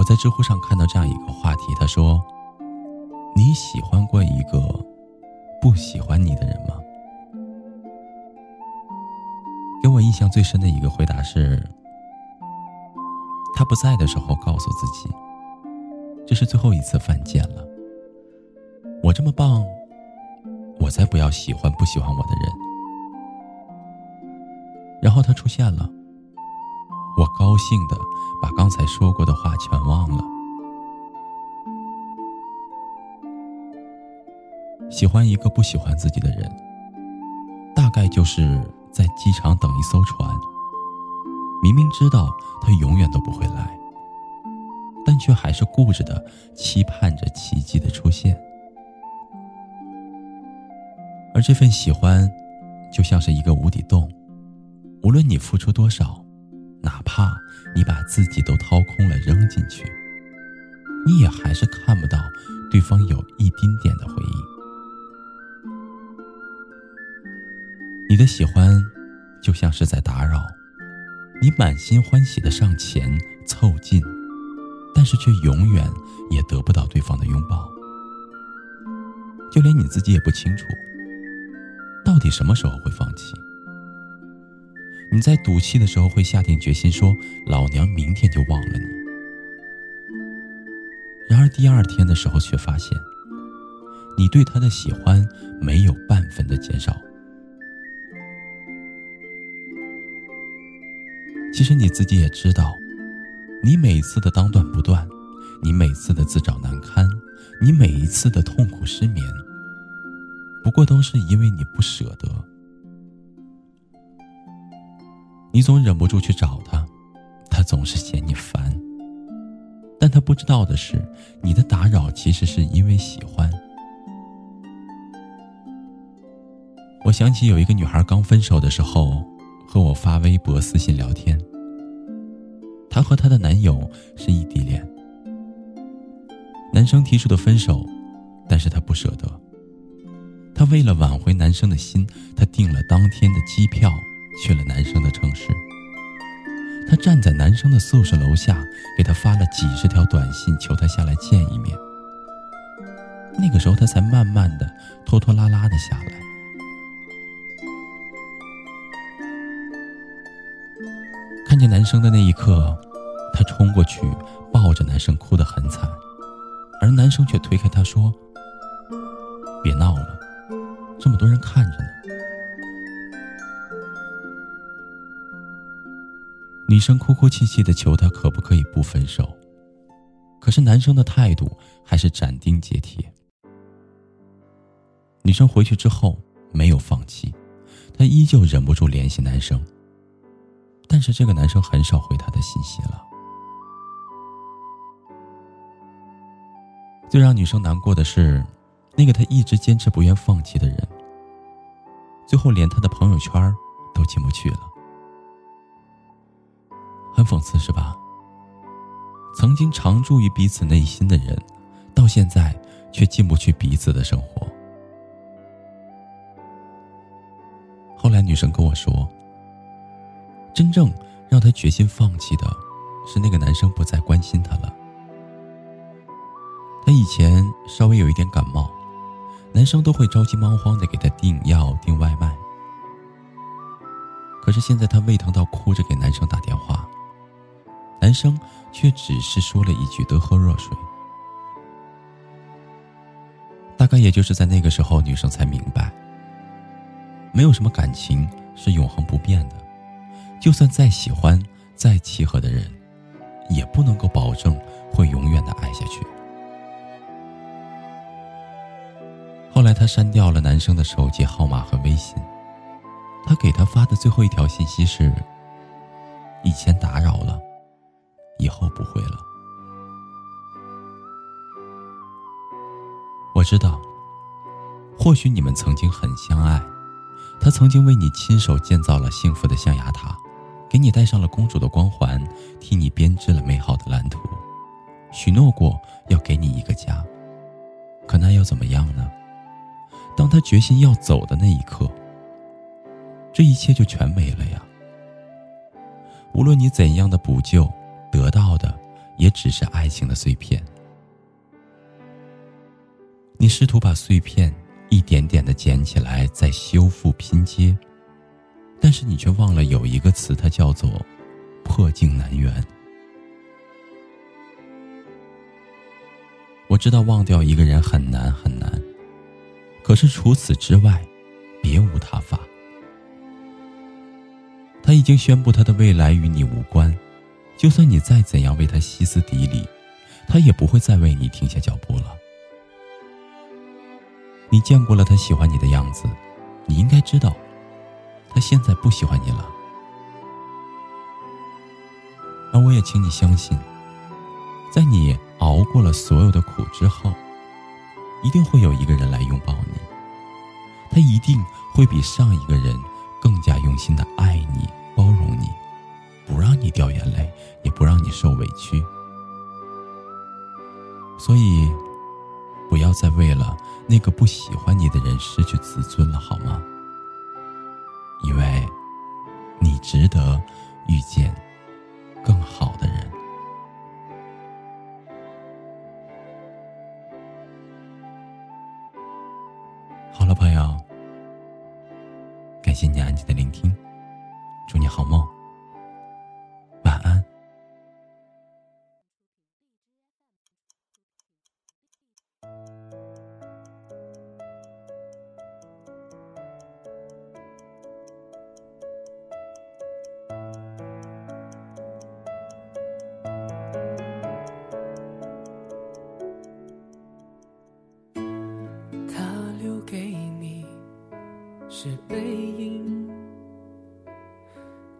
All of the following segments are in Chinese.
我在知乎上看到这样一个话题，他说：“你喜欢过一个不喜欢你的人吗？”给我印象最深的一个回答是：他不在的时候告诉自己，这是最后一次犯贱了。我这么棒，我才不要喜欢不喜欢我的人。然后他出现了。我高兴的把刚才说过的话全忘了。喜欢一个不喜欢自己的人，大概就是在机场等一艘船，明明知道他永远都不会来，但却还是固执的期盼着奇迹的出现。而这份喜欢，就像是一个无底洞，无论你付出多少。哪怕你把自己都掏空了扔进去，你也还是看不到对方有一丁点的回应。你的喜欢就像是在打扰，你满心欢喜的上前凑近，但是却永远也得不到对方的拥抱。就连你自己也不清楚，到底什么时候会放弃。你在赌气的时候会下定决心说：“老娘明天就忘了你。”然而第二天的时候却发现，你对他的喜欢没有半分的减少。其实你自己也知道，你每一次的当断不断，你每次的自找难堪，你每一次的痛苦失眠，不过都是因为你不舍得。你总忍不住去找他，他总是嫌你烦。但他不知道的是，你的打扰其实是因为喜欢。我想起有一个女孩刚分手的时候，和我发微博、私信聊天。她和她的男友是异地恋，男生提出的分手，但是她不舍得。她为了挽回男生的心，她订了当天的机票。去了男生的城市，他站在男生的宿舍楼下，给他发了几十条短信，求他下来见一面。那个时候，他才慢慢的、拖拖拉拉的下来。看见男生的那一刻，他冲过去抱着男生，哭得很惨，而男生却推开他说：“别闹了，这么多人看着女生哭哭泣泣的求他可不可以不分手，可是男生的态度还是斩钉截铁。女生回去之后没有放弃，她依旧忍不住联系男生，但是这个男生很少回她的信息了。最让女生难过的是，那个她一直坚持不愿放弃的人，最后连她的朋友圈都进不去了。很讽刺是吧？曾经常驻于彼此内心的人，到现在却进不去彼此的生活。后来女生跟我说，真正让她决心放弃的，是那个男生不再关心她了。她以前稍微有一点感冒，男生都会着急忙慌的给她订药订外卖。可是现在她胃疼到哭着给男生打电话。男生却只是说了一句“多喝热水”。大概也就是在那个时候，女生才明白，没有什么感情是永恒不变的，就算再喜欢、再契合的人，也不能够保证会永远的爱下去。后来，她删掉了男生的手机号码和微信，他给他发的最后一条信息是：“以前打扰了，以后不会了。我知道，或许你们曾经很相爱，他曾经为你亲手建造了幸福的象牙塔，给你戴上了公主的光环，替你编织了美好的蓝图，许诺过要给你一个家。可那又怎么样呢？当他决心要走的那一刻，这一切就全没了呀。无论你怎样的补救，得到的也只是爱情的碎片。你试图把碎片一点点的捡起来，再修复拼接，但是你却忘了有一个词，它叫做“破镜难圆”。我知道忘掉一个人很难很难，可是除此之外，别无他法。他已经宣布他的未来与你无关，就算你再怎样为他歇斯底里，他也不会再为你停下脚步了。你见过了他喜欢你的样子，你应该知道，他现在不喜欢你了。而我也请你相信，在你熬过了所有的苦之后，一定会有一个人来拥抱你，他一定会比上一个人更加用心的爱所以。不要再为了那个不喜欢你的人失去自尊了，好吗？因为，你值得遇见更好的人。好了，朋友，感谢你安静的聆听，祝你好梦。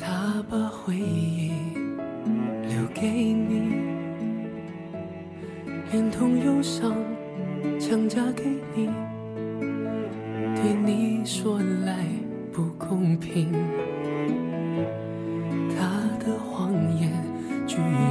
他把回忆留给你，连同忧伤强加给你。对你说来不公平，